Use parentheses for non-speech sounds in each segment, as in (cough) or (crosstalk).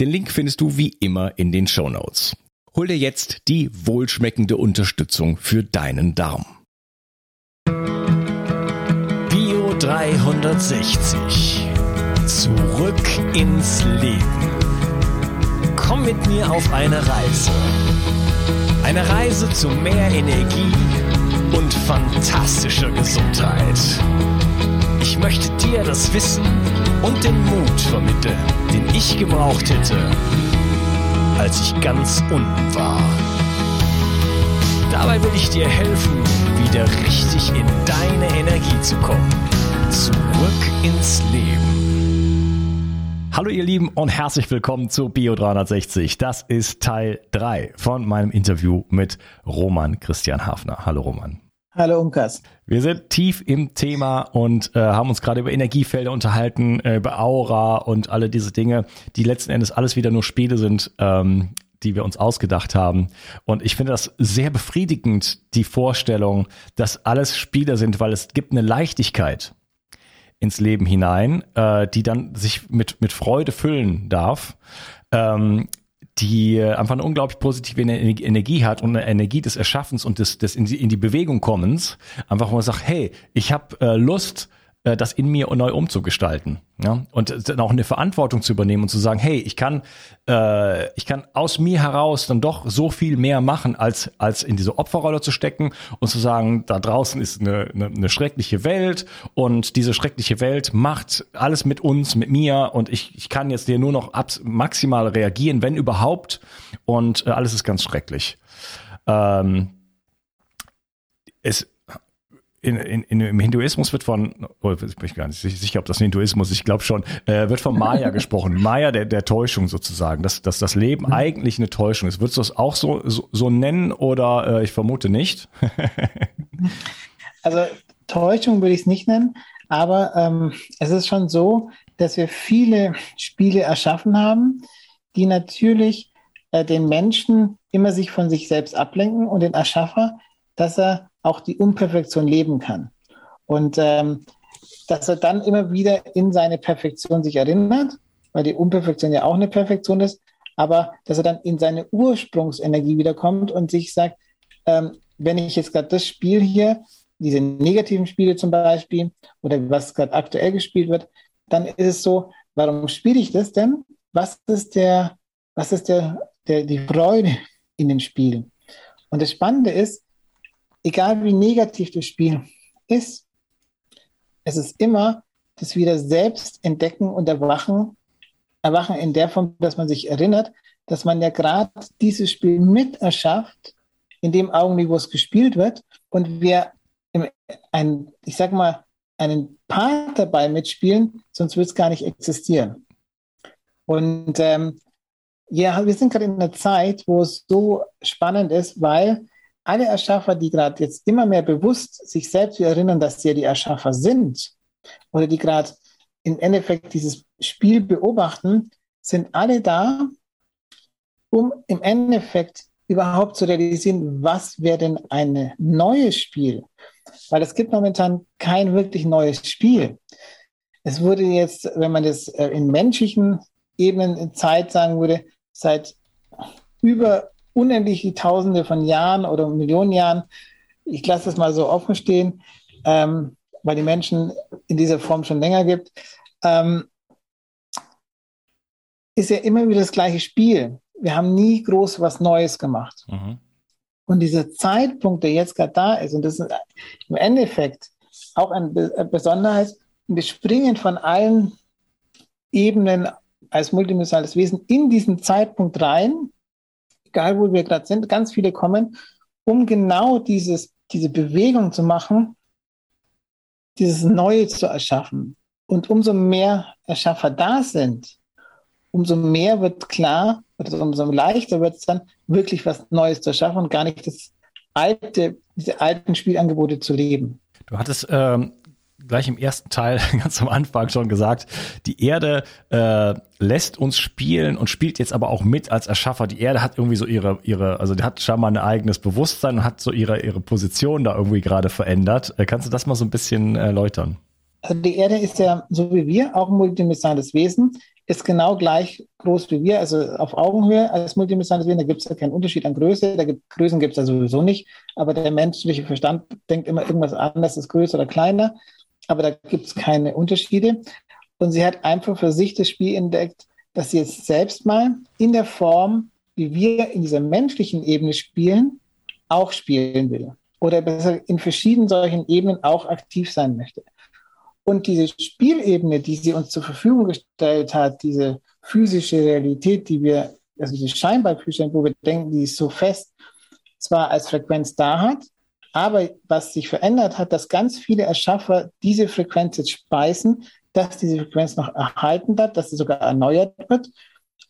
Den Link findest du wie immer in den Show Notes. Hol dir jetzt die wohlschmeckende Unterstützung für deinen Darm. Bio 360. Zurück ins Leben. Komm mit mir auf eine Reise. Eine Reise zu mehr Energie und fantastischer Gesundheit. Ich möchte dir das Wissen und den Mut vermitteln, den ich gebraucht hätte, als ich ganz unten war. Dabei will ich dir helfen, wieder richtig in deine Energie zu kommen. Zurück ins Leben. Hallo ihr Lieben und herzlich willkommen zu Bio 360. Das ist Teil 3 von meinem Interview mit Roman Christian Hafner. Hallo Roman. Hallo Unkas. Wir sind tief im Thema und äh, haben uns gerade über Energiefelder unterhalten, äh, über Aura und alle diese Dinge, die letzten Endes alles wieder nur Spiele sind, ähm, die wir uns ausgedacht haben. Und ich finde das sehr befriedigend, die Vorstellung, dass alles Spiele sind, weil es gibt eine Leichtigkeit ins Leben hinein, äh, die dann sich mit, mit Freude füllen darf. Ähm, die einfach eine unglaublich positive Energie hat und eine Energie des Erschaffens und des, des in, die, in die Bewegung kommens. Einfach, wo man sagt, hey, ich habe äh, Lust, äh, das in mir neu umzugestalten. Ja? Und dann auch eine Verantwortung zu übernehmen und zu sagen, hey, ich kann, äh, ich kann aus mir heraus dann doch so viel mehr machen, als, als in diese Opferrolle zu stecken und zu sagen, da draußen ist eine, eine, eine schreckliche Welt und diese schreckliche Welt macht alles mit uns, mit mir und ich, ich kann jetzt dir nur noch maximal reagieren, wenn überhaupt und äh, alles ist ganz schrecklich. Ähm, es in, in, in, im Hinduismus wird von, oh, ich bin gar nicht sicher, ob das Hinduismus, ich glaube schon, äh, wird von Maya (laughs) gesprochen. Maya der, der Täuschung sozusagen, dass, dass das Leben mhm. eigentlich eine Täuschung ist. Würdest du das auch so, so, so nennen oder äh, ich vermute nicht? also Täuschung würde ich es nicht nennen, aber ähm, es ist schon so, dass wir viele Spiele erschaffen haben, die natürlich äh, den Menschen immer sich von sich selbst ablenken und den Erschaffer, dass er auch die Unperfektion leben kann. Und ähm, dass er dann immer wieder in seine Perfektion sich erinnert, weil die Unperfektion ja auch eine Perfektion ist, aber dass er dann in seine Ursprungsenergie wiederkommt und sich sagt, ähm, wenn ich jetzt gerade das Spiel hier, diese negativen Spiele zum Beispiel, oder was gerade aktuell gespielt wird, dann ist es so, warum spiele ich das denn? Was ist der, was ist der, der, die Freude in dem Spiel? Und das Spannende ist, egal wie negativ das Spiel ist, es ist immer das wieder selbst entdecken und erwachen, erwachen in der Form, dass man sich erinnert, dass man ja gerade dieses Spiel mit erschafft, in dem Augenblick, wo es gespielt wird, und wir ein, ich sag mal, einen Part dabei mitspielen, sonst wird es gar nicht existieren. Und ähm, ja, wir sind gerade in einer Zeit, wo es so spannend ist, weil alle Erschaffer, die gerade jetzt immer mehr bewusst sich selbst erinnern, dass sie ja die Erschaffer sind, oder die gerade im Endeffekt dieses Spiel beobachten, sind alle da, um im Endeffekt überhaupt zu realisieren, was wäre denn ein neues Spiel? Weil es gibt momentan kein wirklich neues Spiel. Es wurde jetzt, wenn man das äh, in menschlichen Ebenen in Zeit sagen würde, seit über unendliche Tausende von Jahren oder Millionen Jahren, ich lasse das mal so offen stehen, ähm, weil die Menschen in dieser Form schon länger gibt, ähm, ist ja immer wieder das gleiche Spiel. wir haben nie groß was Neues gemacht. Mhm. Und dieser Zeitpunkt, der jetzt gerade da ist, und das ist im Endeffekt auch eine Besonderheit, wir springen von allen Ebenen als multidimensionales Wesen in diesen Zeitpunkt rein, egal wo wir gerade sind, ganz viele kommen, um genau dieses, diese Bewegung zu machen, dieses Neue zu erschaffen. Und umso mehr Erschaffer da sind, umso mehr wird klar, oder umso leichter wird es dann, wirklich was Neues zu erschaffen und gar nicht das alte, diese alten Spielangebote zu leben. Du hattest ähm, gleich im ersten Teil (laughs) ganz am Anfang schon gesagt, die Erde äh, lässt uns spielen und spielt jetzt aber auch mit als Erschaffer. Die Erde hat irgendwie so ihre, ihre, also die hat schon mal ein eigenes Bewusstsein und hat so ihre, ihre Position da irgendwie gerade verändert. Äh, kannst du das mal so ein bisschen erläutern? Also die Erde ist ja, so wie wir, auch ein multidimensionales Wesen, ist genau gleich groß wie wir, also auf Augenhöhe als multidimensionales Wesen. Da gibt es ja keinen Unterschied an Größe. Da gibt, Größen gibt es ja sowieso nicht. Aber der menschliche Verstand denkt immer irgendwas anderes ist größer oder kleiner. Aber da gibt es keine Unterschiede. Und sie hat einfach für sich das Spiel entdeckt, dass sie jetzt selbst mal in der Form, wie wir in dieser menschlichen Ebene spielen, auch spielen will. Oder besser in verschiedenen solchen Ebenen auch aktiv sein möchte. Und diese Spielebene, die sie uns zur Verfügung gestellt hat, diese physische Realität, die wir, also diese scheinbar physische, wo wir denken, die ist so fest, zwar als Frequenz da hat, aber was sich verändert hat, dass ganz viele Erschaffer diese Frequenz jetzt speisen, dass diese Frequenz noch erhalten wird, dass sie sogar erneuert wird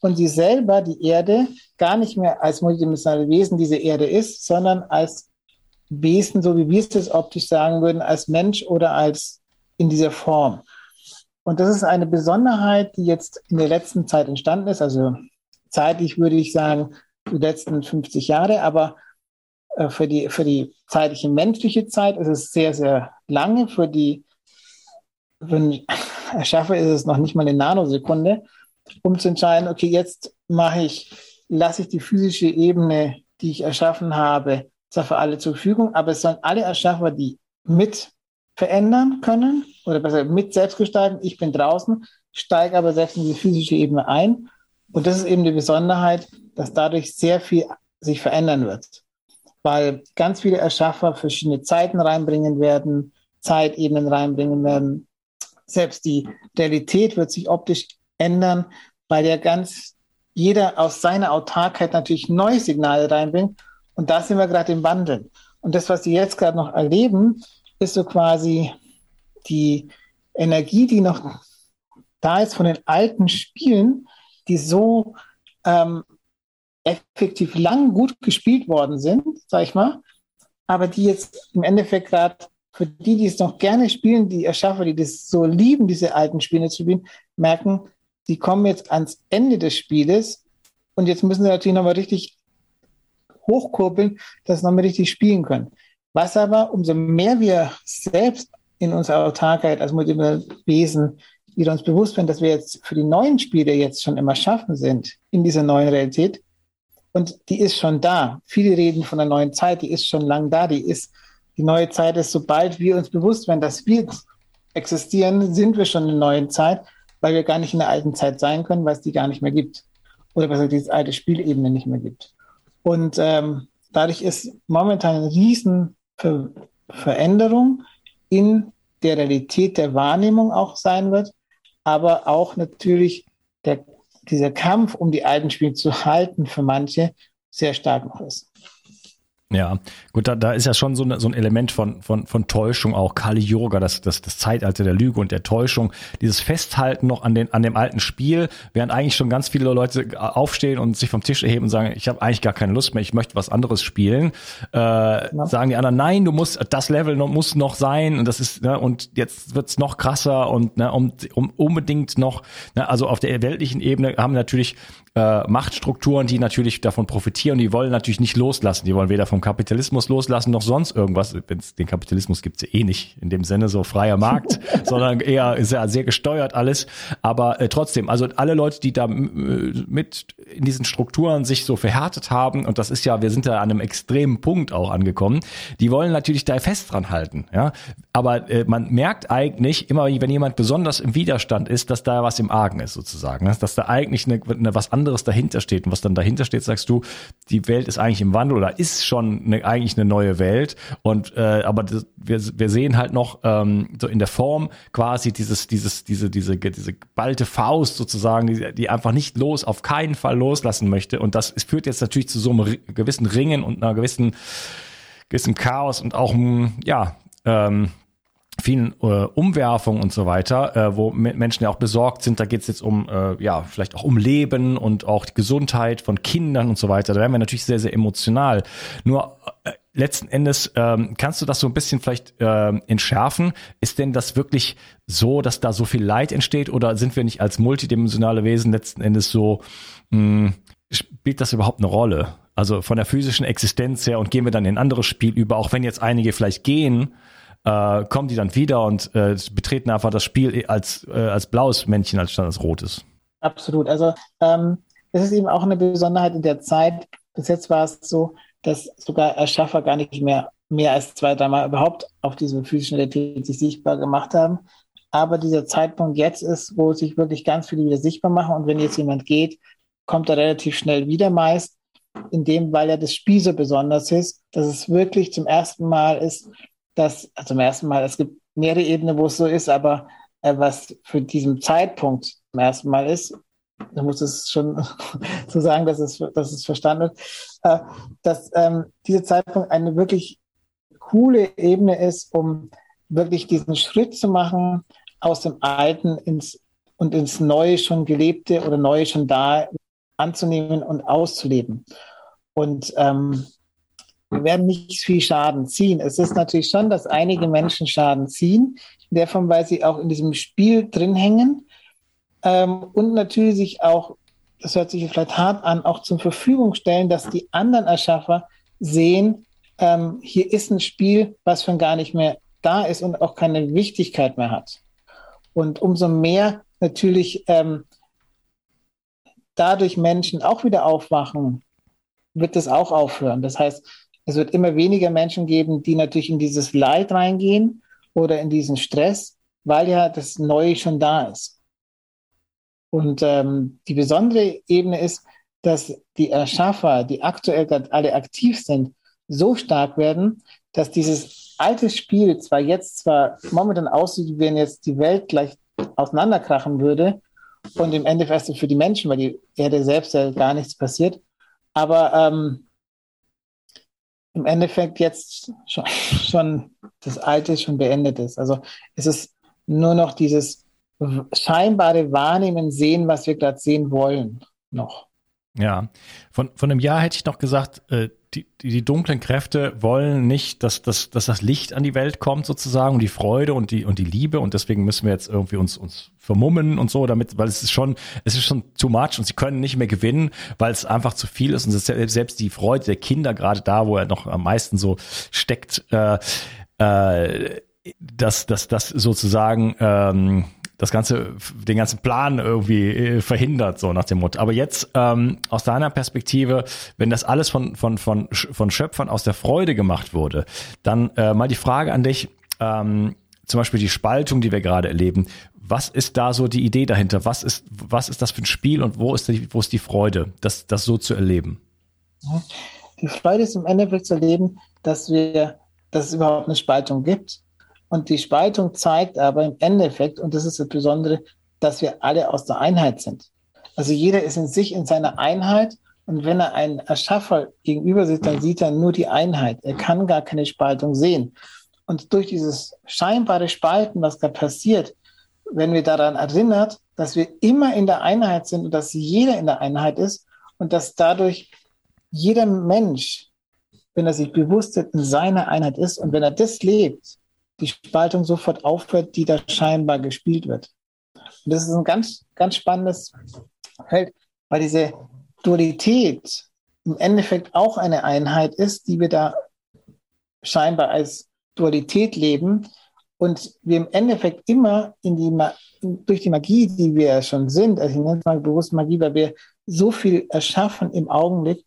und sie selber, die Erde, gar nicht mehr als multidimensionale Wesen diese Erde ist, sondern als Wesen, so wie wir es jetzt optisch sagen würden, als Mensch oder als in dieser Form. Und das ist eine Besonderheit, die jetzt in der letzten Zeit entstanden ist. Also zeitlich würde ich sagen, die letzten 50 Jahre, aber für die, für die zeitliche menschliche Zeit ist es sehr, sehr lange. Für die für den Erschaffer ist es noch nicht mal eine Nanosekunde, um zu entscheiden, okay, jetzt mache ich, lasse ich die physische Ebene, die ich erschaffen habe, zwar für alle zur Verfügung, aber es sollen alle Erschaffer, die mit verändern können oder besser mit selbst gestalten. Ich bin draußen, steige aber selbst in die physische Ebene ein. Und das ist eben die Besonderheit, dass dadurch sehr viel sich verändern wird. Weil ganz viele Erschaffer verschiedene Zeiten reinbringen werden, Zeitebenen reinbringen werden. Selbst die Realität wird sich optisch ändern, weil ja ganz jeder aus seiner Autarkheit natürlich neue Signale reinbringt. Und da sind wir gerade im Wandel. Und das, was Sie jetzt gerade noch erleben, ist so quasi die Energie, die noch da ist von den alten Spielen, die so ähm, effektiv lang gut gespielt worden sind, sag ich mal, aber die jetzt im Endeffekt gerade für die, die es noch gerne spielen, die Erschaffer, die das so lieben, diese alten Spiele zu spielen, merken, die kommen jetzt ans Ende des Spieles und jetzt müssen sie natürlich nochmal richtig hochkurbeln, dass sie nochmal richtig spielen können. Was aber, umso mehr wir selbst in unserer Autarkheit als Wesen wieder uns bewusst werden, dass wir jetzt für die neuen Spiele jetzt schon immer schaffen sind in dieser neuen Realität. Und die ist schon da. Viele reden von der neuen Zeit, die ist schon lang da. Die ist, die neue Zeit ist, sobald wir uns bewusst werden, dass wir existieren, sind wir schon in der neuen Zeit, weil wir gar nicht in der alten Zeit sein können, weil es die gar nicht mehr gibt. Oder besser diese alte Spielebene nicht mehr gibt. Und ähm, dadurch ist momentan ein riesen Ver Veränderung in der Realität der Wahrnehmung auch sein wird, aber auch natürlich der, dieser Kampf um die alten Spiele zu halten für manche sehr stark noch ist. Ja, gut, da, da ist ja schon so, eine, so ein Element von, von, von Täuschung auch. Kali Yoga, das, das, das Zeitalter der Lüge und der Täuschung, dieses Festhalten noch an, den, an dem alten Spiel, während eigentlich schon ganz viele Leute aufstehen und sich vom Tisch erheben und sagen, ich habe eigentlich gar keine Lust mehr, ich möchte was anderes spielen. Äh, ja. Sagen die anderen, nein, du musst, das Level noch, muss noch sein und das ist, ne, und jetzt wird's noch krasser und ne, um, um unbedingt noch, ne, also auf der weltlichen Ebene haben natürlich äh, Machtstrukturen, die natürlich davon profitieren, die wollen natürlich nicht loslassen, die wollen weder vom Kapitalismus loslassen noch sonst irgendwas. Wenn's, den Kapitalismus gibt's ja eh nicht in dem Sinne so freier Markt, (laughs) sondern eher ist ja sehr gesteuert alles. Aber äh, trotzdem, also alle Leute, die da äh, mit in diesen Strukturen sich so verhärtet haben, und das ist ja, wir sind ja an einem extremen Punkt auch angekommen, die wollen natürlich da fest dran halten. Ja? Aber äh, man merkt eigentlich immer, wenn jemand besonders im Widerstand ist, dass da was im Argen ist sozusagen, dass da eigentlich eine, eine was anderes dahinter steht. Und was dann dahinter steht, sagst du, die Welt ist eigentlich im Wandel oder ist schon eine, eigentlich eine neue Welt. Und äh, aber das, wir, wir sehen halt noch ähm, so in der Form quasi dieses, dieses, diese, diese, diese ballte Faust sozusagen, die, die einfach nicht los, auf keinen Fall loslassen möchte. Und das führt jetzt natürlich zu so einem gewissen Ringen und einer gewissen gewissen Chaos und auch ja ähm, vielen äh, Umwerfungen und so weiter, äh, wo Menschen ja auch besorgt sind. Da geht es jetzt um, äh, ja, vielleicht auch um Leben und auch die Gesundheit von Kindern und so weiter. Da werden wir natürlich sehr, sehr emotional. Nur äh, letzten Endes ähm, kannst du das so ein bisschen vielleicht äh, entschärfen. Ist denn das wirklich so, dass da so viel Leid entsteht oder sind wir nicht als multidimensionale Wesen letzten Endes so, mh, hm, spielt das überhaupt eine Rolle? Also von der physischen Existenz her und gehen wir dann in ein anderes Spiel über, auch wenn jetzt einige vielleicht gehen, äh, kommen die dann wieder und äh, betreten einfach das Spiel als, äh, als blaues Männchen als statt als rotes. Absolut. Also ähm, es ist eben auch eine Besonderheit in der Zeit. Bis jetzt war es so, dass sogar Erschaffer gar nicht mehr mehr als zwei, dreimal überhaupt auf diese physischen Realität sich sichtbar gemacht haben. Aber dieser Zeitpunkt jetzt ist, wo sich wirklich ganz viele wieder sichtbar machen. Und wenn jetzt jemand geht, kommt er relativ schnell wieder meist, in dem, weil ja das Spiel so besonders ist, dass es wirklich zum ersten Mal ist, dass also zum ersten Mal, es gibt mehrere Ebenen, wo es so ist, aber äh, was für diesen Zeitpunkt zum ersten Mal ist, da muss es schon (laughs) so sagen, dass es, dass es verstanden wird, äh, dass ähm, dieser Zeitpunkt eine wirklich coole Ebene ist, um wirklich diesen Schritt zu machen aus dem Alten ins und ins Neue schon Gelebte oder Neue schon da anzunehmen und auszuleben. Und ähm, wir werden nicht viel Schaden ziehen. Es ist natürlich schon, dass einige Menschen Schaden ziehen, Form, weil sie auch in diesem Spiel drin hängen ähm, und natürlich sich auch, das hört sich vielleicht hart an, auch zur Verfügung stellen, dass die anderen Erschaffer sehen, ähm, hier ist ein Spiel, was schon gar nicht mehr da ist und auch keine Wichtigkeit mehr hat. Und umso mehr natürlich ähm, dadurch Menschen auch wieder aufwachen, wird es auch aufhören. Das heißt, es wird immer weniger Menschen geben, die natürlich in dieses Leid reingehen oder in diesen Stress, weil ja das Neue schon da ist. Und ähm, die besondere Ebene ist, dass die Erschaffer, die aktuell gerade alle aktiv sind, so stark werden, dass dieses alte Spiel zwar jetzt zwar momentan aussieht, wie wenn jetzt die Welt gleich auseinanderkrachen würde und im Endeffekt für die Menschen, weil die Erde selbst ja gar nichts passiert, aber ähm, im Endeffekt jetzt schon, schon das Alte schon beendet ist. Also es ist nur noch dieses scheinbare Wahrnehmen, Sehen, was wir gerade sehen wollen, noch. Ja, von, von einem Jahr hätte ich noch gesagt, äh, die, die dunklen Kräfte wollen nicht, dass, dass, dass das Licht an die Welt kommt sozusagen und die Freude und die, und die Liebe und deswegen müssen wir jetzt irgendwie uns, uns vermummen und so damit, weil es ist schon, es ist schon too much und sie können nicht mehr gewinnen, weil es einfach zu viel ist und selbst die Freude der Kinder gerade da, wo er noch am meisten so steckt, äh, äh, dass, dass das sozusagen ähm, das ganze, den ganzen Plan irgendwie äh, verhindert, so nach dem Motto. Aber jetzt ähm, aus deiner Perspektive, wenn das alles von von von von Schöpfern aus der Freude gemacht wurde, dann äh, mal die Frage an dich. Ähm, zum Beispiel die Spaltung, die wir gerade erleben. Was ist da so die Idee dahinter? Was ist, was ist das für ein Spiel und wo ist die, wo ist die Freude, das, das so zu erleben? Die Freude ist im Endeffekt zu erleben, dass wir, dass es überhaupt eine Spaltung gibt und die Spaltung zeigt aber im Endeffekt, und das ist das Besondere, dass wir alle aus der Einheit sind. Also jeder ist in sich in seiner Einheit. Und wenn er einen Erschaffer gegenüber sieht, dann sieht er nur die Einheit. Er kann gar keine Spaltung sehen. Und durch dieses scheinbare Spalten, was da passiert, wenn wir daran erinnert, dass wir immer in der Einheit sind und dass jeder in der Einheit ist und dass dadurch jeder Mensch, wenn er sich bewusst in seiner Einheit ist und wenn er das lebt, die Spaltung sofort aufhört, die da scheinbar gespielt wird. Und das ist ein ganz, ganz spannendes Feld, weil diese Dualität im Endeffekt auch eine Einheit ist, die wir da scheinbar als Dualität leben und wir im Endeffekt immer in die, durch die Magie, die wir schon sind, also ich nenne es mal bewusst Magie, weil wir so viel erschaffen im Augenblick,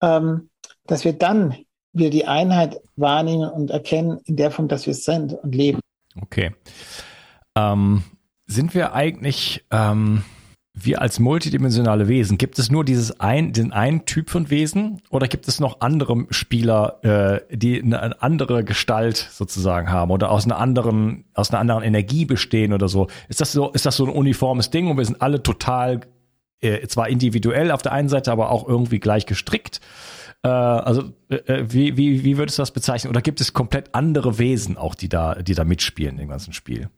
ähm, dass wir dann wir die Einheit wahrnehmen und erkennen in der Form, dass wir es sind und leben. Okay. Ähm, sind wir eigentlich, ähm, wir als multidimensionale Wesen, gibt es nur dieses ein, den einen Typ von Wesen oder gibt es noch andere Spieler, äh, die eine andere Gestalt sozusagen haben oder aus einer anderen, aus einer anderen Energie bestehen oder so? Ist das so, ist das so ein uniformes Ding und wir sind alle total, äh, zwar individuell auf der einen Seite, aber auch irgendwie gleich gestrickt? Äh, also, äh, äh wie, wie, wie würdest du das bezeichnen? Oder gibt es komplett andere Wesen auch, die da, die da mitspielen im ganzen Spiel?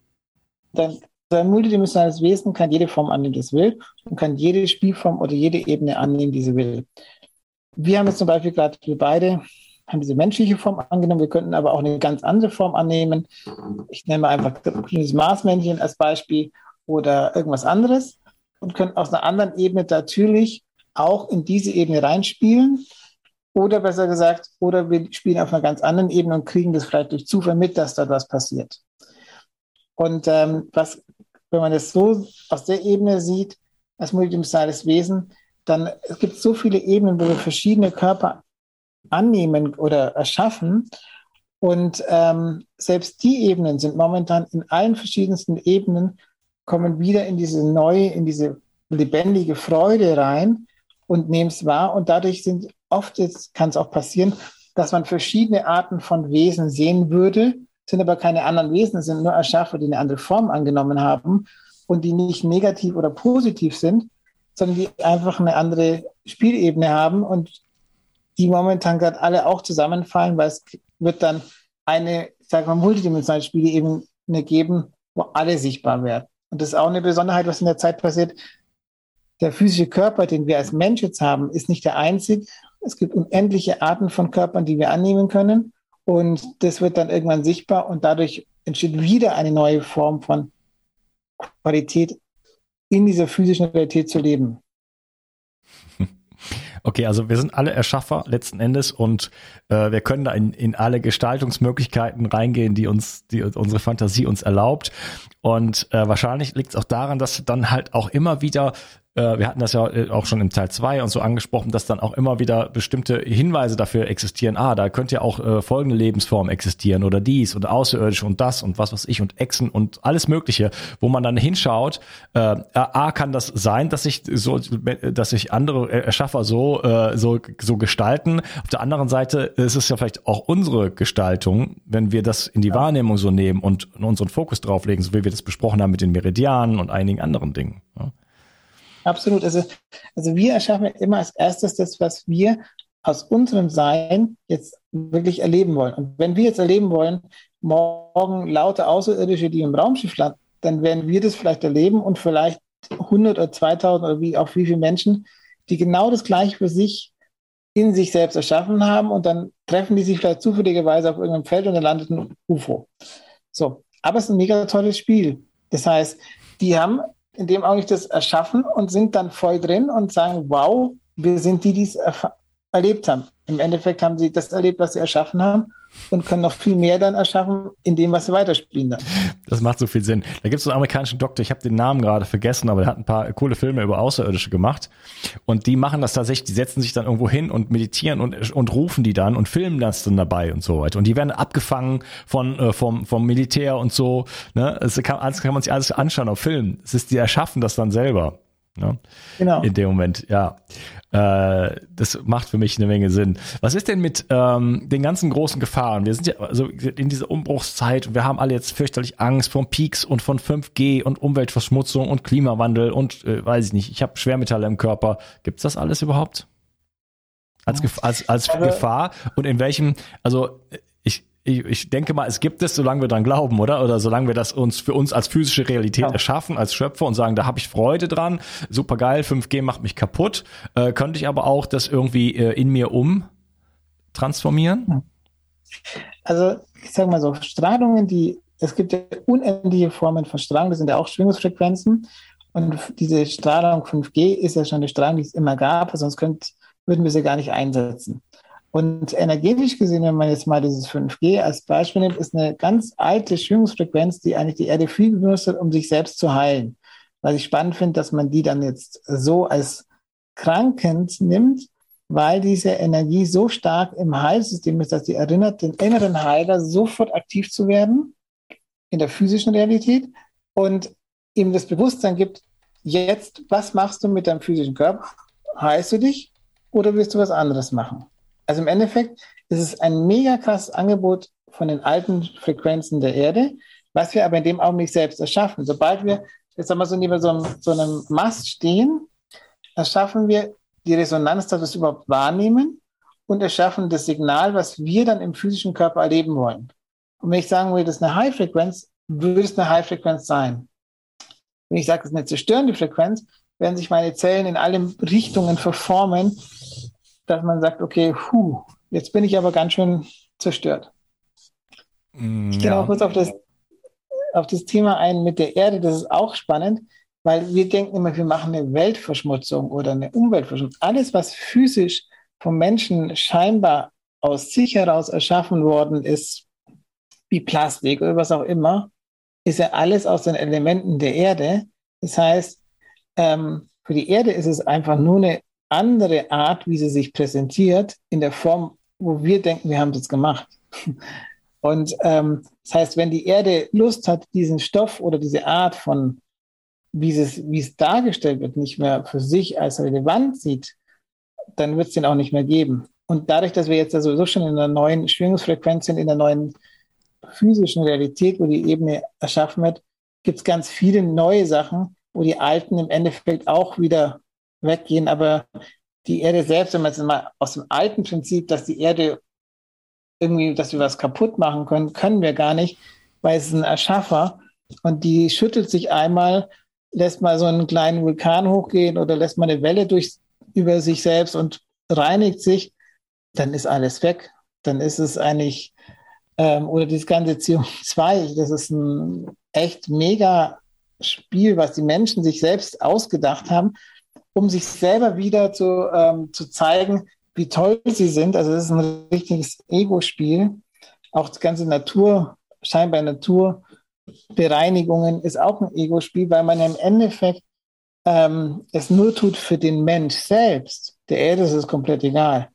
Dann ein multidimensionales Wesen kann jede Form annehmen, die es will, und kann jede Spielform oder jede Ebene annehmen, die sie will. Wir haben jetzt zum Beispiel gerade, wir beide haben diese menschliche Form angenommen, wir könnten aber auch eine ganz andere Form annehmen. Ich nenne mal einfach das Marsmännchen als Beispiel oder irgendwas anderes und können aus einer anderen Ebene natürlich auch in diese Ebene reinspielen. Oder besser gesagt, oder wir spielen auf einer ganz anderen Ebene und kriegen das vielleicht durch Zufall mit, dass da was passiert. Und ähm, was wenn man es so aus der Ebene sieht, als multidimensionales Wesen, dann es gibt so viele Ebenen, wo wir verschiedene Körper annehmen oder erschaffen. Und ähm, selbst die Ebenen sind momentan in allen verschiedensten Ebenen, kommen wieder in diese neue, in diese lebendige Freude rein und nehmen es wahr. Und dadurch sind oft, kann es auch passieren, dass man verschiedene Arten von Wesen sehen würde, sind aber keine anderen Wesen, es sind nur Erschaffer, die eine andere Form angenommen haben und die nicht negativ oder positiv sind, sondern die einfach eine andere Spielebene haben und die momentan gerade alle auch zusammenfallen, weil es wird dann eine, sag mal, multidimensionale Spielebene geben, wo alle sichtbar werden. Und das ist auch eine Besonderheit, was in der Zeit passiert. Der physische Körper, den wir als Mensch jetzt haben, ist nicht der einzige. Es gibt unendliche Arten von Körpern, die wir annehmen können. Und das wird dann irgendwann sichtbar und dadurch entsteht wieder eine neue Form von Qualität in dieser physischen Realität zu leben. (laughs) Okay, also wir sind alle Erschaffer letzten Endes und äh, wir können da in, in alle Gestaltungsmöglichkeiten reingehen, die uns, die unsere Fantasie uns erlaubt. Und äh, wahrscheinlich liegt es auch daran, dass dann halt auch immer wieder äh, wir hatten das ja äh, auch schon im Teil 2 und so angesprochen, dass dann auch immer wieder bestimmte Hinweise dafür existieren. Ah, da könnte ja auch äh, folgende Lebensform existieren oder dies und außerirdisch und das und was weiß ich und Echsen und alles Mögliche, wo man dann hinschaut. Äh, A, kann das sein, dass sich so, dass sich andere Erschaffer so, äh, so, so gestalten. Auf der anderen Seite ist es ja vielleicht auch unsere Gestaltung, wenn wir das in die ja. Wahrnehmung so nehmen und unseren Fokus drauflegen, so wie wir das besprochen haben mit den Meridianen und einigen anderen Dingen. Ja. Absolut. Also, also wir erschaffen immer als erstes das, was wir aus unserem Sein jetzt wirklich erleben wollen. Und wenn wir jetzt erleben wollen, morgen laute Außerirdische, die im Raumschiff landen, dann werden wir das vielleicht erleben und vielleicht 100 oder 2000 oder wie auch wie viele Menschen, die genau das Gleiche für sich in sich selbst erschaffen haben und dann treffen die sich vielleicht zufälligerweise auf irgendeinem Feld und dann landet ein UFO. So, aber es ist ein mega tolles Spiel. Das heißt, die haben in dem Augenblick das erschaffen und sind dann voll drin und sagen, wow, wir sind die, die es erlebt haben. Im Endeffekt haben sie das erlebt, was sie erschaffen haben und können noch viel mehr dann erschaffen in dem, was sie weiterspielen dann. Das macht so viel Sinn. Da gibt es einen amerikanischen Doktor, ich habe den Namen gerade vergessen, aber der hat ein paar coole Filme über Außerirdische gemacht. Und die machen das tatsächlich, die setzen sich dann irgendwo hin und meditieren und, und rufen die dann und filmen das dann dabei und so weiter. Und die werden abgefangen von, äh, vom, vom Militär und so. Ne? Das kann, das kann man sich alles anschauen auf Film. Es ist, die erschaffen das dann selber. Ne? Genau. In dem Moment, ja. Äh, das macht für mich eine Menge Sinn. Was ist denn mit ähm, den ganzen großen Gefahren? Wir sind ja also in dieser Umbruchszeit und wir haben alle jetzt fürchterlich Angst vor Peaks und von 5G und Umweltverschmutzung und Klimawandel und äh, weiß ich nicht, ich habe Schwermetalle im Körper. Gibt's das alles überhaupt? Als, als, als Gefahr und in welchem, also ich, ich denke mal, es gibt es, solange wir dran glauben, oder? Oder solange wir das uns für uns als physische Realität ja. erschaffen, als Schöpfer und sagen, da habe ich Freude dran, super geil, 5G macht mich kaputt, äh, könnte ich aber auch das irgendwie äh, in mir um transformieren? Also, ich sage mal so, Strahlungen, die, es gibt ja unendliche Formen von Strahlung, das sind ja auch Schwingungsfrequenzen. Und diese Strahlung 5G ist ja schon eine Strahlung, die es immer gab, sonst könnt, würden wir sie gar nicht einsetzen. Und energetisch gesehen, wenn man jetzt mal dieses 5G als Beispiel nimmt, ist eine ganz alte Schwingungsfrequenz, die eigentlich die Erde viel benutzt um sich selbst zu heilen. Was ich spannend finde, dass man die dann jetzt so als krankend nimmt, weil diese Energie so stark im Heilsystem ist, dass sie erinnert, den inneren Heiler sofort aktiv zu werden in der physischen Realität und ihm das Bewusstsein gibt, jetzt, was machst du mit deinem physischen Körper? Heißt du dich oder willst du was anderes machen? Also im Endeffekt ist es ein mega krasses Angebot von den alten Frequenzen der Erde, was wir aber in dem Augenblick selbst erschaffen. Sobald wir, jetzt wir so neben so einem, so einem Mast stehen, erschaffen wir die Resonanz, dass wir es überhaupt wahrnehmen und erschaffen das Signal, was wir dann im physischen Körper erleben wollen. Und wenn ich sagen will, das ist eine High-Frequenz, würde es eine High-Frequenz sein. Wenn ich sage, das ist eine zerstörende Frequenz, werden sich meine Zellen in alle Richtungen verformen, dass man sagt, okay, puh, jetzt bin ich aber ganz schön zerstört. Mm, ich gehe ja. auch kurz auf das, auf das Thema ein mit der Erde, das ist auch spannend, weil wir denken immer, wir machen eine Weltverschmutzung oder eine Umweltverschmutzung. Alles, was physisch vom Menschen scheinbar aus sich heraus erschaffen worden ist, wie Plastik oder was auch immer, ist ja alles aus den Elementen der Erde. Das heißt, ähm, für die Erde ist es einfach nur eine andere Art, wie sie sich präsentiert, in der Form, wo wir denken, wir haben das gemacht. (laughs) Und ähm, das heißt, wenn die Erde Lust hat, diesen Stoff oder diese Art von, wie es, wie es dargestellt wird, nicht mehr für sich als relevant sieht, dann wird es den auch nicht mehr geben. Und dadurch, dass wir jetzt ja sowieso schon in einer neuen Schwingungsfrequenz sind, in der neuen physischen Realität, wo die Ebene erschaffen wird, gibt es ganz viele neue Sachen, wo die alten im Endeffekt auch wieder weggehen. Aber die Erde selbst, wenn man jetzt mal aus dem alten Prinzip, dass die Erde irgendwie, dass wir was kaputt machen können, können wir gar nicht, weil es ist ein Erschaffer und die schüttelt sich einmal, lässt mal so einen kleinen Vulkan hochgehen oder lässt mal eine Welle durch, über sich selbst und reinigt sich, dann ist alles weg. Dann ist es eigentlich, ähm, oder dieses ganze CO2, das ist ein echt mega Spiel, was die Menschen sich selbst ausgedacht haben, um sich selber wieder zu, ähm, zu zeigen, wie toll sie sind. Also das ist ein richtiges Ego-Spiel. Auch die ganze Natur, scheinbar Naturbereinigungen ist auch ein Ego-Spiel, weil man im Endeffekt ähm, es nur tut für den Mensch selbst. Der Erde ist es komplett egal.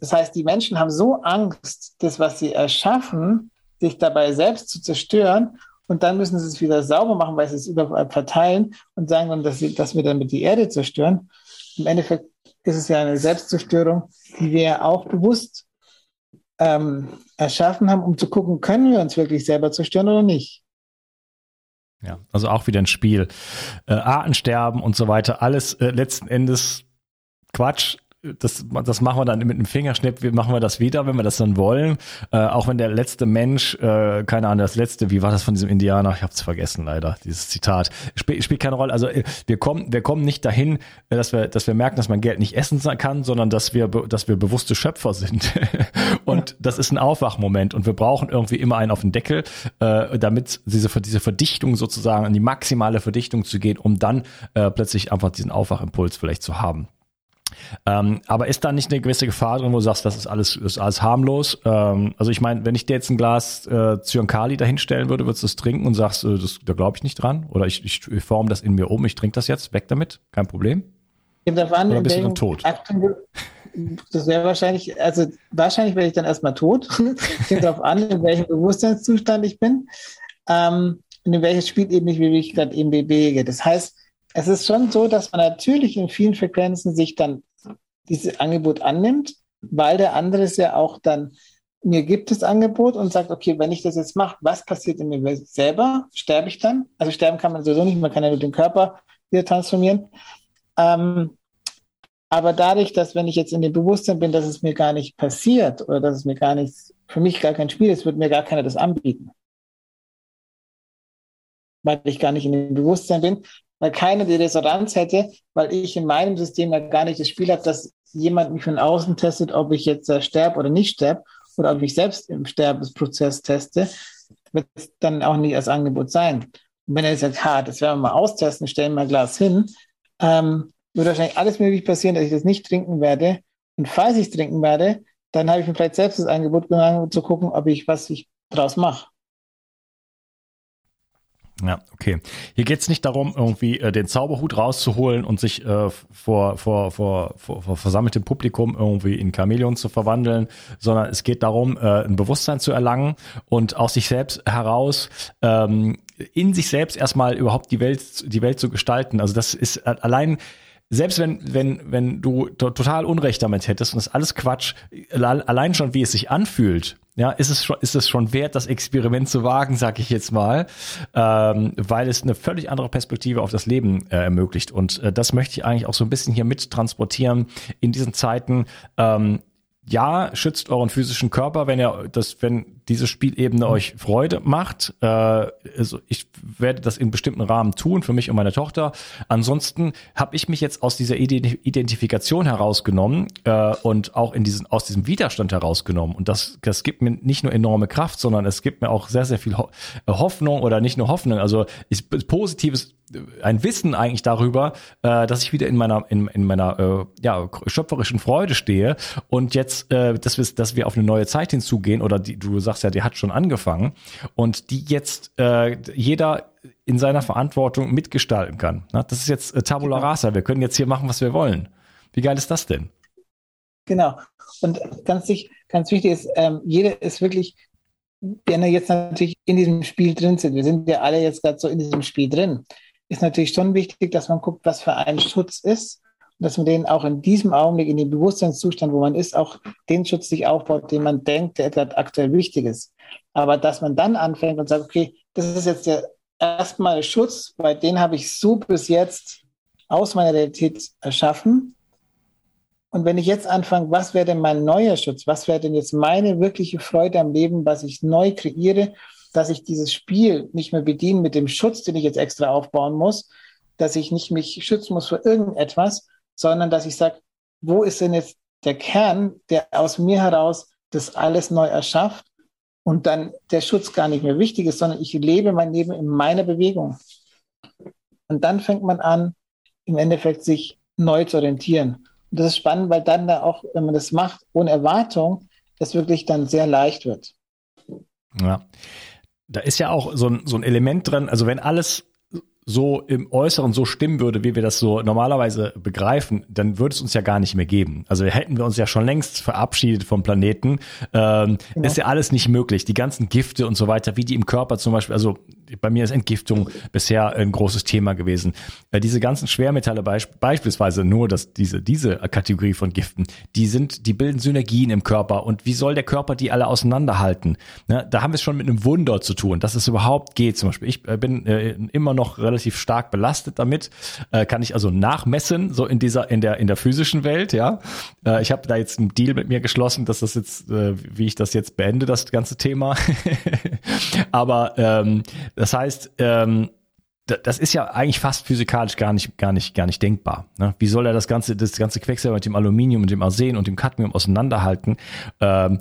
Das heißt, die Menschen haben so Angst, das, was sie erschaffen, sich dabei selbst zu zerstören. Und dann müssen sie es wieder sauber machen, weil sie es überall verteilen und sagen dann, dass, sie, dass wir damit die Erde zerstören. Im Endeffekt ist es ja eine Selbstzerstörung, die wir auch bewusst ähm, erschaffen haben, um zu gucken, können wir uns wirklich selber zerstören oder nicht. Ja, also auch wieder ein Spiel. Äh, Artensterben und so weiter, alles äh, letzten Endes Quatsch das, das machen wir dann mit einem Fingerschnipp, wie machen wir das wieder, wenn wir das dann wollen. Äh, auch wenn der letzte Mensch, äh, keine Ahnung, das letzte, wie war das von diesem Indianer? Ich habe es vergessen leider, dieses Zitat. Sp spielt keine Rolle. Also äh, wir kommen, wir kommen nicht dahin, äh, dass wir, dass wir merken, dass man Geld nicht essen kann, sondern dass wir, dass wir bewusste Schöpfer sind. (laughs) und das ist ein Aufwachmoment und wir brauchen irgendwie immer einen auf den Deckel, äh, damit diese, diese Verdichtung sozusagen an die maximale Verdichtung zu gehen, um dann äh, plötzlich einfach diesen Aufwachimpuls vielleicht zu haben. Ähm, aber ist da nicht eine gewisse Gefahr drin, wo du sagst, das ist alles, ist alles harmlos? Ähm, also ich meine, wenn ich dir jetzt ein Glas äh, Zyankali dahinstellen würde, würdest du es trinken und sagst, äh, das, da glaube ich nicht dran? Oder ich, ich, ich forme das in mir um, ich trinke das jetzt, weg damit, kein Problem? An, Oder bist du dann tot? Das wäre wahrscheinlich, also wahrscheinlich wäre ich dann erstmal tot. (laughs) Kommt darauf an, in welchem Bewusstseinszustand ich bin ähm, und in welches Spielebene ich mich gerade eben bewege. Das heißt, es ist schon so, dass man natürlich in vielen Frequenzen sich dann dieses Angebot annimmt, weil der andere es ja auch dann mir gibt das Angebot und sagt, okay, wenn ich das jetzt mache, was passiert in mir selber? Sterbe ich dann? Also sterben kann man sowieso nicht, man kann ja nur den Körper wieder transformieren. Ähm, aber dadurch, dass wenn ich jetzt in dem Bewusstsein bin, dass es mir gar nicht passiert oder dass es mir gar nichts, für mich gar kein Spiel ist, wird mir gar keiner das anbieten. Weil ich gar nicht in dem Bewusstsein bin, weil keiner die Resonanz hätte, weil ich in meinem System ja gar nicht das Spiel habe, dass jemand mich von außen testet, ob ich jetzt äh, sterbe oder nicht sterbe oder ob ich selbst im Sterbensprozess teste, wird es dann auch nicht als Angebot sein. Und wenn er jetzt sagt, ha, das werden wir mal austesten, stellen wir ein Glas hin, ähm, wird wahrscheinlich alles möglich passieren, dass ich das nicht trinken werde. Und falls ich es trinken werde, dann habe ich mir vielleicht selbst das Angebot gemacht, um zu gucken, ob ich was ich draus mache. Ja, okay. Hier geht's nicht darum, irgendwie äh, den Zauberhut rauszuholen und sich äh, vor, vor, vor, vor, vor versammeltem Publikum irgendwie in Chamäleon zu verwandeln, sondern es geht darum, äh, ein Bewusstsein zu erlangen und aus sich selbst heraus ähm, in sich selbst erstmal überhaupt die Welt, die Welt zu gestalten. Also das ist allein selbst wenn, wenn, wenn du total Unrecht damit hättest und das alles Quatsch, allein schon wie es sich anfühlt, ja, ist es schon, ist es schon wert, das Experiment zu wagen, sag ich jetzt mal, ähm, weil es eine völlig andere Perspektive auf das Leben äh, ermöglicht. Und äh, das möchte ich eigentlich auch so ein bisschen hier mit transportieren in diesen Zeiten. Ähm, ja, schützt euren physischen Körper, wenn ihr das, wenn diese Spielebene euch Freude macht. Äh, also ich werde das in bestimmten Rahmen tun für mich und meine Tochter. Ansonsten habe ich mich jetzt aus dieser Identifikation herausgenommen äh, und auch in diesen aus diesem Widerstand herausgenommen. Und das, das gibt mir nicht nur enorme Kraft, sondern es gibt mir auch sehr sehr viel Hoffnung oder nicht nur Hoffnung. Also ist positives ein Wissen eigentlich darüber, äh, dass ich wieder in meiner in, in meiner äh, ja schöpferischen Freude stehe und jetzt, äh, dass wir dass wir auf eine neue Zeit hinzugehen oder die, du sagst ja, die hat schon angefangen und die jetzt äh, jeder in seiner Verantwortung mitgestalten kann. Na, das ist jetzt äh, Tabula genau. Rasa. Wir können jetzt hier machen, was wir wollen. Wie geil ist das denn? Genau. Und ganz, ganz wichtig ist, ähm, jeder ist wirklich, wenn er jetzt natürlich in diesem Spiel drin sind, wir sind ja alle jetzt gerade so in diesem Spiel drin ist natürlich schon wichtig, dass man guckt, was für ein Schutz ist dass man den auch in diesem Augenblick, in dem Bewusstseinszustand, wo man ist, auch den Schutz sich aufbaut, den man denkt, der gerade aktuell wichtig ist. Aber dass man dann anfängt und sagt, okay, das ist jetzt der erstmal Schutz, weil den habe ich so bis jetzt aus meiner Realität erschaffen. Und wenn ich jetzt anfange, was wäre denn mein neuer Schutz? Was wäre denn jetzt meine wirkliche Freude am Leben, was ich neu kreiere? dass ich dieses Spiel nicht mehr bediene mit dem Schutz, den ich jetzt extra aufbauen muss, dass ich nicht mich schützen muss vor irgendetwas, sondern dass ich sage, wo ist denn jetzt der Kern, der aus mir heraus das alles neu erschafft und dann der Schutz gar nicht mehr wichtig ist, sondern ich lebe mein Leben in meiner Bewegung. Und dann fängt man an, im Endeffekt sich neu zu orientieren. Und das ist spannend, weil dann da auch, wenn man das macht, ohne Erwartung, das wirklich dann sehr leicht wird. Ja da ist ja auch so ein, so ein Element drin, also wenn alles so im Äußeren so stimmen würde, wie wir das so normalerweise begreifen, dann würde es uns ja gar nicht mehr geben. Also hätten wir uns ja schon längst verabschiedet vom Planeten. Ähm, genau. Ist ja alles nicht möglich. Die ganzen Gifte und so weiter, wie die im Körper zum Beispiel, also bei mir ist Entgiftung bisher ein großes Thema gewesen. Äh, diese ganzen Schwermetalle beisp beispielsweise nur, dass diese, diese Kategorie von Giften, die sind, die bilden Synergien im Körper. Und wie soll der Körper die alle auseinanderhalten? Ne? Da haben wir es schon mit einem Wunder zu tun, dass es überhaupt geht. Zum Beispiel, ich äh, bin äh, immer noch relativ stark belastet damit. Äh, kann ich also nachmessen, so in dieser, in der, in der physischen Welt, ja. Äh, ich habe da jetzt einen Deal mit mir geschlossen, dass das jetzt, äh, wie ich das jetzt beende, das ganze Thema. (laughs) Aber ähm, das heißt, ähm, das ist ja eigentlich fast physikalisch gar nicht, gar nicht, gar nicht denkbar. Ne? Wie soll er das ganze, das ganze Quecksilber mit dem Aluminium und dem Arsen und dem Cadmium auseinanderhalten? Ähm,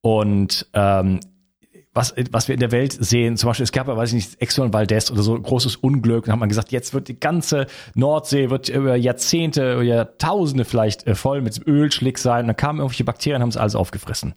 und ähm, was, was wir in der Welt sehen, zum Beispiel, es gab ja, weiß ich nicht, Exxon Valdez oder so großes Unglück, dann hat man gesagt, jetzt wird die ganze Nordsee, wird über Jahrzehnte, Jahrtausende vielleicht äh, voll mit Ölschlick sein, dann kamen irgendwelche Bakterien, haben es alles aufgefressen.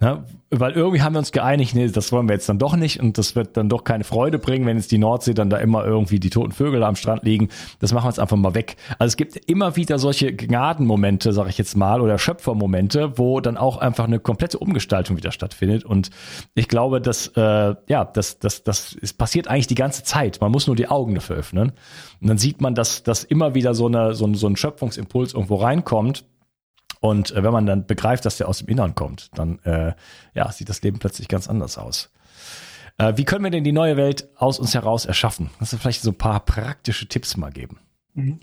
Ne? Weil irgendwie haben wir uns geeinigt, nee, das wollen wir jetzt dann doch nicht und das wird dann doch keine Freude bringen, wenn jetzt die Nordsee dann da immer irgendwie die toten Vögel am Strand liegen. Das machen wir jetzt einfach mal weg. Also es gibt immer wieder solche Gnadenmomente, sage ich jetzt mal, oder Schöpfermomente, wo dann auch einfach eine komplette Umgestaltung wieder stattfindet und ich glaube, glaube, dass äh, ja, das, das, das ist passiert eigentlich die ganze Zeit. Man muss nur die Augen dafür öffnen. Und dann sieht man, dass, dass immer wieder so, eine, so, ein, so ein Schöpfungsimpuls irgendwo reinkommt. Und äh, wenn man dann begreift, dass der aus dem Innern kommt, dann äh, ja, sieht das Leben plötzlich ganz anders aus. Äh, wie können wir denn die neue Welt aus uns heraus erschaffen? Kannst du vielleicht so ein paar praktische Tipps mal geben? Mhm.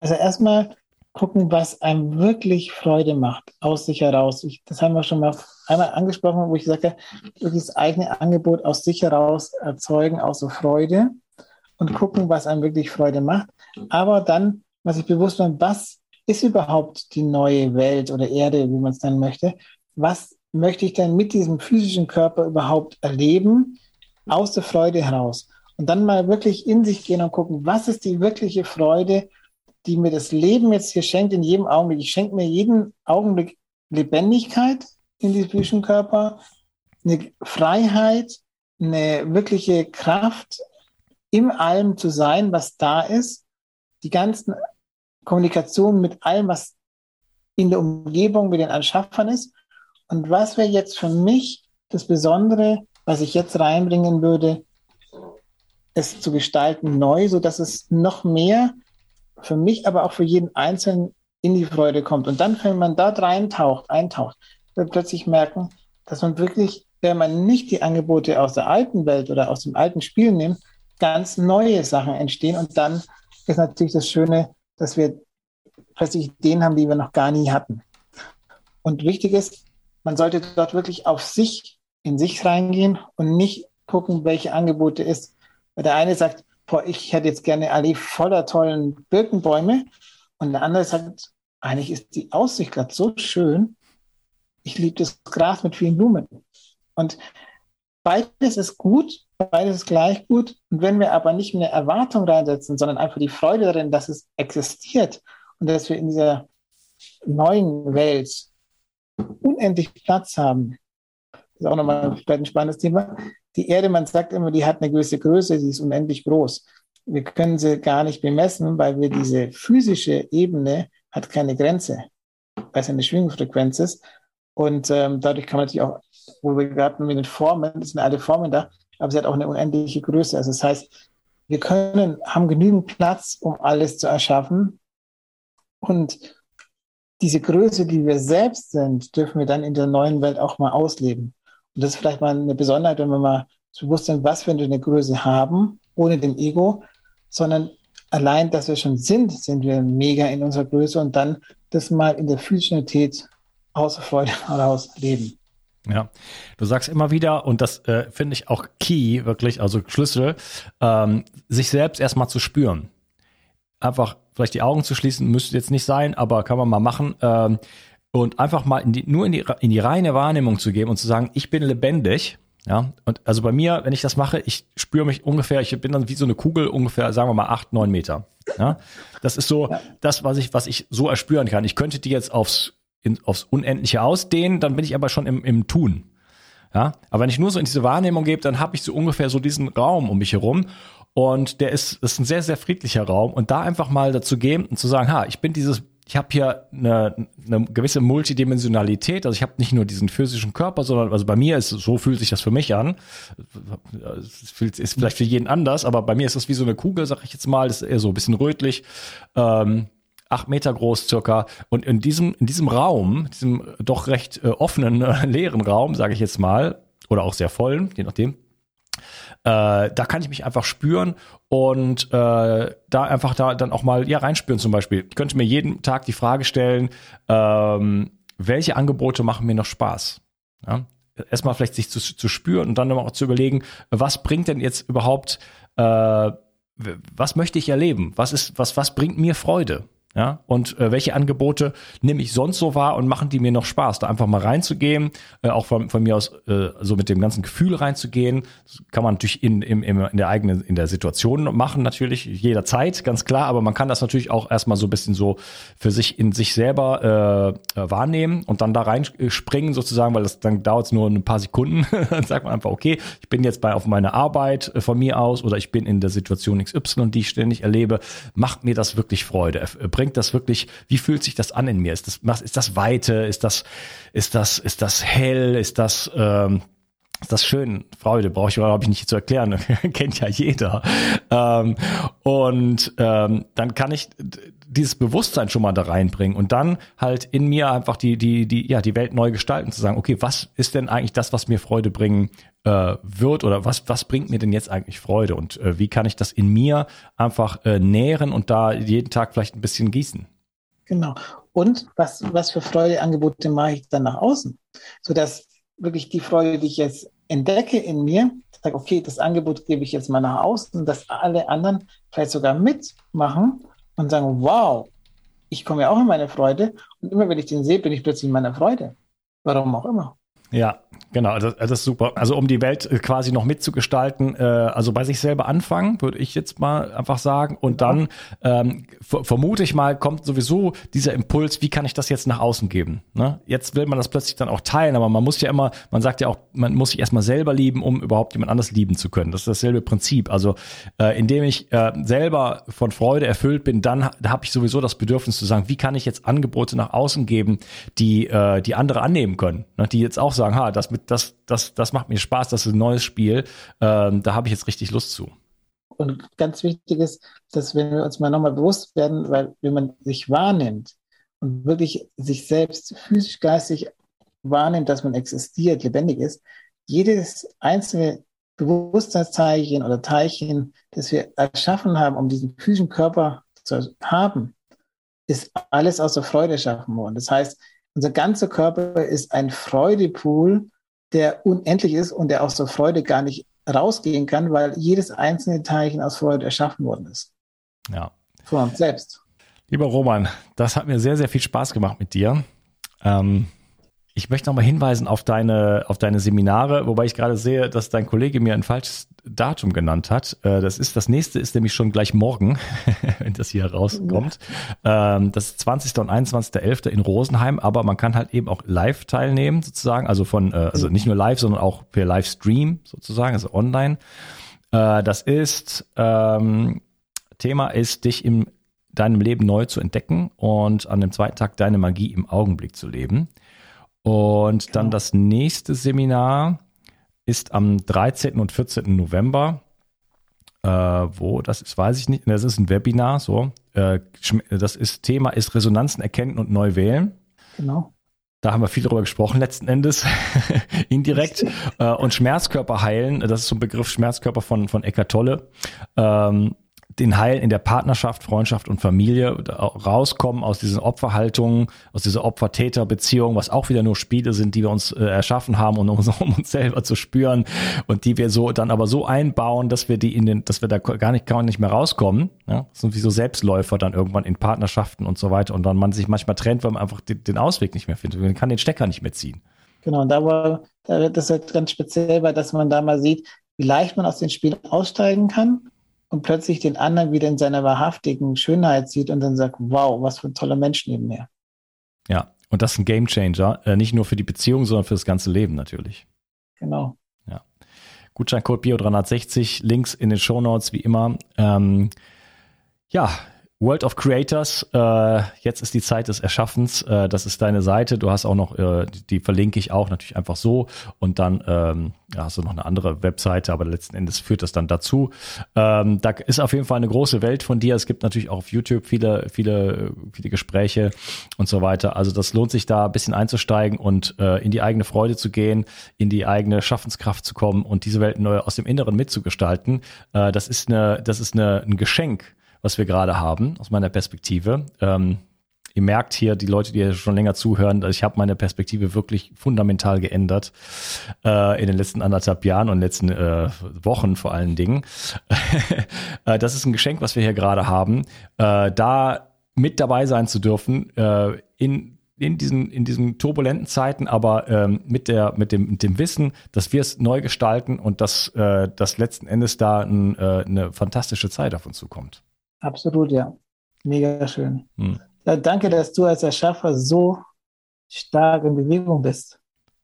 Also erstmal gucken, was einem wirklich Freude macht, aus sich heraus. Ich, das haben wir schon mal einmal angesprochen, wo ich sagte, wirklich das eigene Angebot aus sich heraus erzeugen, aus so Freude und gucken, was einem wirklich Freude macht. Aber dann, was ich bewusst bin, was ist überhaupt die neue Welt oder Erde, wie man es nennen möchte? Was möchte ich denn mit diesem physischen Körper überhaupt erleben, aus der Freude heraus? Und dann mal wirklich in sich gehen und gucken, was ist die wirkliche Freude, die mir das Leben jetzt hier schenkt in jedem Augenblick. Ich schenke mir jeden Augenblick Lebendigkeit in diesem Körper, eine Freiheit, eine wirkliche Kraft, im Allem zu sein, was da ist, die ganzen Kommunikationen mit allem, was in der Umgebung mit den Anschaffern ist. Und was wäre jetzt für mich das Besondere, was ich jetzt reinbringen würde, es zu gestalten neu, so dass es noch mehr für mich, aber auch für jeden Einzelnen in die Freude kommt. Und dann, wenn man da reintaucht, eintaucht, wird plötzlich merken, dass man wirklich, wenn man nicht die Angebote aus der alten Welt oder aus dem alten Spiel nimmt, ganz neue Sachen entstehen. Und dann ist natürlich das Schöne, dass wir plötzlich Ideen haben, die wir noch gar nie hatten. Und wichtig ist, man sollte dort wirklich auf sich, in sich reingehen und nicht gucken, welche Angebote ist. Weil der eine sagt, boah, ich hätte jetzt gerne eine Allee voller tollen Birkenbäume. Und der andere sagt, eigentlich ist die Aussicht gerade so schön. Ich liebe das Gras mit vielen Blumen. Und beides ist gut, beides ist gleich gut. Und wenn wir aber nicht eine Erwartung reinsetzen, sondern einfach die Freude darin, dass es existiert und dass wir in dieser neuen Welt unendlich Platz haben, das ist auch nochmal ein spannendes Thema. Die Erde, man sagt immer, die hat eine gewisse Größe, sie ist unendlich groß. Wir können sie gar nicht bemessen, weil wir diese physische Ebene hat keine Grenze, weil es eine Schwingungsfrequenz ist. Und ähm, dadurch kann man natürlich auch, wo wir gerade mit den Formen, das sind alle Formen da, aber sie hat auch eine unendliche Größe. Also das heißt, wir können, haben genügend Platz, um alles zu erschaffen. Und diese Größe, die wir selbst sind, dürfen wir dann in der neuen Welt auch mal ausleben. Und das ist vielleicht mal eine Besonderheit, wenn wir mal bewusst sind, was wir für eine Größe haben, ohne dem Ego, sondern allein, dass wir schon sind, sind wir mega in unserer Größe und dann das mal in der Physikalität außer Freude (laughs) heraus leben. Ja, du sagst immer wieder, und das äh, finde ich auch key, wirklich, also Schlüssel, ähm, sich selbst erstmal zu spüren. Einfach vielleicht die Augen zu schließen, müsste jetzt nicht sein, aber kann man mal machen. Ähm, und einfach mal in die, nur in die, in die reine Wahrnehmung zu geben und zu sagen, ich bin lebendig. Ja, und also bei mir, wenn ich das mache, ich spüre mich ungefähr, ich bin dann wie so eine Kugel ungefähr, sagen wir mal acht, neun Meter. Ja, das ist so ja. das, was ich, was ich so erspüren kann. Ich könnte die jetzt aufs in, aufs Unendliche ausdehnen, dann bin ich aber schon im, im Tun. Ja, aber wenn ich nur so in diese Wahrnehmung gebe, dann habe ich so ungefähr so diesen Raum um mich herum und der ist, ist ein sehr, sehr friedlicher Raum und da einfach mal dazu gehen und zu sagen, ha, ich bin dieses, ich habe hier eine, eine gewisse Multidimensionalität, also ich habe nicht nur diesen physischen Körper, sondern also bei mir ist so fühlt sich das für mich an. Es ist vielleicht für jeden anders, aber bei mir ist es wie so eine Kugel, sag ich jetzt mal, das ist eher so ein bisschen rötlich. Ähm, acht Meter groß circa. Und in diesem, in diesem Raum, diesem doch recht äh, offenen, äh, (laughs) leeren Raum, sage ich jetzt mal, oder auch sehr vollen, je nachdem, äh, da kann ich mich einfach spüren und äh, da einfach da dann auch mal ja reinspüren zum Beispiel. Ich könnte mir jeden Tag die Frage stellen, ähm, welche Angebote machen mir noch Spaß? Ja? Erstmal vielleicht sich zu, zu spüren und dann auch zu überlegen, was bringt denn jetzt überhaupt, äh, was möchte ich erleben? Was ist, was, was bringt mir Freude? Ja, und äh, welche Angebote nehme ich sonst so wahr und machen die mir noch Spaß, da einfach mal reinzugehen, äh, auch von, von mir aus äh, so mit dem ganzen Gefühl reinzugehen. Das kann man natürlich in, in, in der eigenen, in der Situation machen, natürlich jederzeit, ganz klar, aber man kann das natürlich auch erstmal so ein bisschen so für sich in sich selber äh, äh wahrnehmen und dann da reinspringen sozusagen, weil das dann dauert es nur ein paar Sekunden. (laughs) dann sagt man einfach, okay, ich bin jetzt bei auf meine Arbeit äh, von mir aus oder ich bin in der Situation XY, die ich ständig erlebe, macht mir das wirklich Freude bringt das wirklich, wie fühlt sich das an in mir? Ist das, ist das Weite? Ist das, ist das, ist das hell? Ist das, ähm, ist das schön? Freude brauche ich, glaube ich, nicht zu erklären. (laughs) Kennt ja jeder. Ähm, und ähm, dann kann ich dieses Bewusstsein schon mal da reinbringen und dann halt in mir einfach die, die, die, ja, die Welt neu gestalten, zu sagen, okay, was ist denn eigentlich das, was mir Freude bringen äh, wird oder was, was bringt mir denn jetzt eigentlich Freude und äh, wie kann ich das in mir einfach äh, nähren und da jeden Tag vielleicht ein bisschen gießen? Genau. Und was, was für Freudeangebote mache ich dann nach außen? Sodass wirklich die Freude, die ich jetzt entdecke in mir, sage, okay, das Angebot gebe ich jetzt mal nach außen, dass alle anderen vielleicht sogar mitmachen und sagen, wow, ich komme ja auch in meine Freude. Und immer wenn ich den sehe, bin ich plötzlich in meiner Freude. Warum auch immer. Ja, genau, das, das ist super. Also um die Welt äh, quasi noch mitzugestalten, äh, also bei sich selber anfangen, würde ich jetzt mal einfach sagen. Und dann ähm, vermute ich mal, kommt sowieso dieser Impuls, wie kann ich das jetzt nach außen geben? Ne? Jetzt will man das plötzlich dann auch teilen, aber man muss ja immer, man sagt ja auch, man muss sich erstmal selber lieben, um überhaupt jemand anders lieben zu können. Das ist dasselbe Prinzip. Also äh, indem ich äh, selber von Freude erfüllt bin, dann da habe ich sowieso das Bedürfnis zu sagen, wie kann ich jetzt Angebote nach außen geben, die äh, die andere annehmen können, ne? die jetzt auch sagen, ha, das, mit, das, das, das macht mir Spaß, das ist ein neues Spiel, ähm, da habe ich jetzt richtig Lust zu. und ganz wichtig ist, dass wenn wir uns mal nochmal bewusst werden, weil wenn man sich wahrnimmt und wirklich sich selbst physisch, geistig wahrnimmt, dass man existiert, lebendig ist, jedes einzelne Bewusstseinsteilchen oder Teilchen, das wir erschaffen haben, um diesen physischen Körper zu haben, ist alles aus der Freude erschaffen worden. Das heißt, unser ganzer Körper ist ein Freudepool, der unendlich ist und der aus der Freude gar nicht rausgehen kann, weil jedes einzelne Teilchen aus Freude erschaffen worden ist. Ja. Von uns selbst. Lieber Roman, das hat mir sehr, sehr viel Spaß gemacht mit dir. Ähm, ich möchte nochmal hinweisen auf deine, auf deine Seminare, wobei ich gerade sehe, dass dein Kollege mir ein falsches Datum genannt hat. Äh, das ist, das nächste ist nämlich schon gleich morgen, (laughs) wenn das hier rauskommt. Ja. Ähm, das ist 20. und 21.11. in Rosenheim, aber man kann halt eben auch live teilnehmen, sozusagen. Also von, äh, also nicht nur live, sondern auch per Livestream sozusagen, also online. Äh, das ist, ähm, Thema ist, dich im deinem Leben neu zu entdecken und an dem zweiten Tag deine Magie im Augenblick zu leben. Und dann genau. das nächste Seminar ist am 13. und 14. November. Äh, wo das ist, weiß ich nicht. Das ist ein Webinar, so. Äh, das ist Thema ist Resonanzen erkennen und neu wählen. Genau. Da haben wir viel darüber gesprochen, letzten Endes, (laughs) indirekt. äh, und Schmerzkörper heilen, das ist so ein Begriff Schmerzkörper von, von Eckart Tolle. Ähm, den Heil in der Partnerschaft, Freundschaft und Familie rauskommen aus diesen Opferhaltungen, aus dieser Opfer-Täter-Beziehung, was auch wieder nur Spiele sind, die wir uns äh, erschaffen haben, (laughs) um uns, um uns selber zu spüren und die wir so dann aber so einbauen, dass wir die in den, dass wir da gar nicht, gar nicht mehr rauskommen. Ja? Das sind wie so Selbstläufer dann irgendwann in Partnerschaften und so weiter und dann man sich manchmal trennt, weil man einfach den, den Ausweg nicht mehr findet. Man kann den Stecker nicht mehr ziehen. Genau, und da war, das halt ganz speziell, weil dass man da mal sieht, wie leicht man aus den Spielen aussteigen kann und plötzlich den anderen wieder in seiner wahrhaftigen Schönheit sieht und dann sagt, wow, was für ein toller Mensch neben mir. Ja, und das ist ein Game Changer, äh, nicht nur für die Beziehung, sondern für das ganze Leben natürlich. Genau. Ja. Gutscheincode Bio360, Links in den Show Notes wie immer. Ähm, ja, World of Creators, äh, jetzt ist die Zeit des Erschaffens. Äh, das ist deine Seite. Du hast auch noch, äh, die verlinke ich auch natürlich einfach so. Und dann ähm, ja, hast du noch eine andere Webseite, aber letzten Endes führt das dann dazu. Ähm, da ist auf jeden Fall eine große Welt von dir. Es gibt natürlich auch auf YouTube viele, viele, viele Gespräche und so weiter. Also das lohnt sich da ein bisschen einzusteigen und äh, in die eigene Freude zu gehen, in die eigene Schaffenskraft zu kommen und diese Welt neu aus dem Inneren mitzugestalten. Äh, das ist eine, das ist eine, ein Geschenk was wir gerade haben, aus meiner Perspektive. Ähm, ihr merkt hier, die Leute, die schon länger zuhören, ich habe meine Perspektive wirklich fundamental geändert äh, in den letzten anderthalb Jahren und letzten äh, Wochen vor allen Dingen. (laughs) äh, das ist ein Geschenk, was wir hier gerade haben, äh, da mit dabei sein zu dürfen äh, in in diesen, in diesen turbulenten Zeiten, aber ähm, mit, der, mit, dem, mit dem Wissen, dass wir es neu gestalten und dass, äh, dass letzten Endes da ein, äh, eine fantastische Zeit auf uns zukommt. Absolut, ja. Mega schön. Hm. Ja, danke, dass du als Erschaffer so stark in Bewegung bist.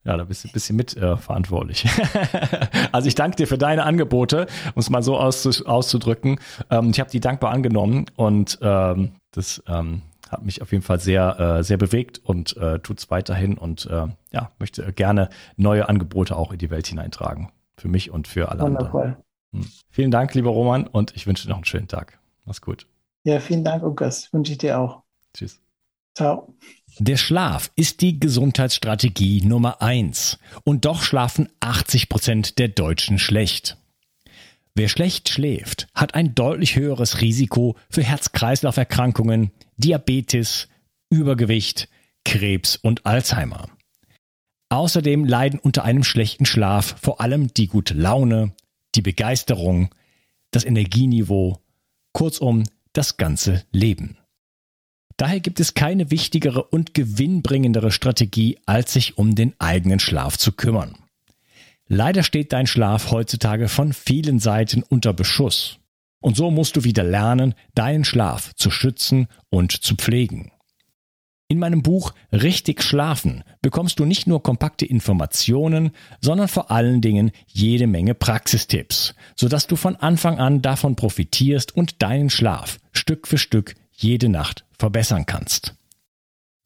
Ja, da bist du ein bisschen mitverantwortlich. Äh, (laughs) also ich danke dir für deine Angebote, um es mal so auszudrücken. Ähm, ich habe die dankbar angenommen und ähm, das ähm, hat mich auf jeden Fall sehr, äh, sehr bewegt und äh, tut es weiterhin und äh, ja, möchte gerne neue Angebote auch in die Welt hineintragen. Für mich und für alle Wundervoll. anderen. Hm. Vielen Dank, lieber Roman, und ich wünsche dir noch einen schönen Tag. Mach's gut. Ja, vielen Dank, Lukas. Wünsche ich dir auch. Tschüss. Ciao. Der Schlaf ist die Gesundheitsstrategie Nummer eins. Und doch schlafen 80 Prozent der Deutschen schlecht. Wer schlecht schläft, hat ein deutlich höheres Risiko für Herz-Kreislauf-Erkrankungen, Diabetes, Übergewicht, Krebs und Alzheimer. Außerdem leiden unter einem schlechten Schlaf vor allem die gute Laune, die Begeisterung, das Energieniveau kurzum das ganze Leben. Daher gibt es keine wichtigere und gewinnbringendere Strategie, als sich um den eigenen Schlaf zu kümmern. Leider steht dein Schlaf heutzutage von vielen Seiten unter Beschuss. Und so musst du wieder lernen, deinen Schlaf zu schützen und zu pflegen. In meinem Buch Richtig Schlafen bekommst du nicht nur kompakte Informationen, sondern vor allen Dingen jede Menge Praxistipps, sodass du von Anfang an davon profitierst und deinen Schlaf Stück für Stück jede Nacht verbessern kannst.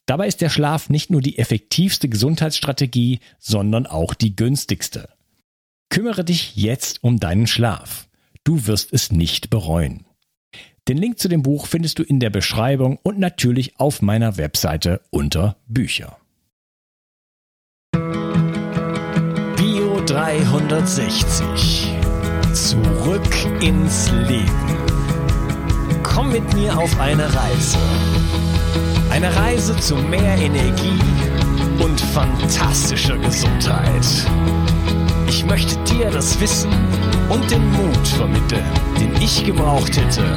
Dabei ist der Schlaf nicht nur die effektivste Gesundheitsstrategie, sondern auch die günstigste. Kümmere dich jetzt um deinen Schlaf. Du wirst es nicht bereuen. Den Link zu dem Buch findest du in der Beschreibung und natürlich auf meiner Webseite unter Bücher. Bio 360. Zurück ins Leben. Komm mit mir auf eine Reise. Eine Reise zu mehr Energie und fantastischer Gesundheit. Ich möchte dir das Wissen und den Mut vermitteln, den ich gebraucht hätte,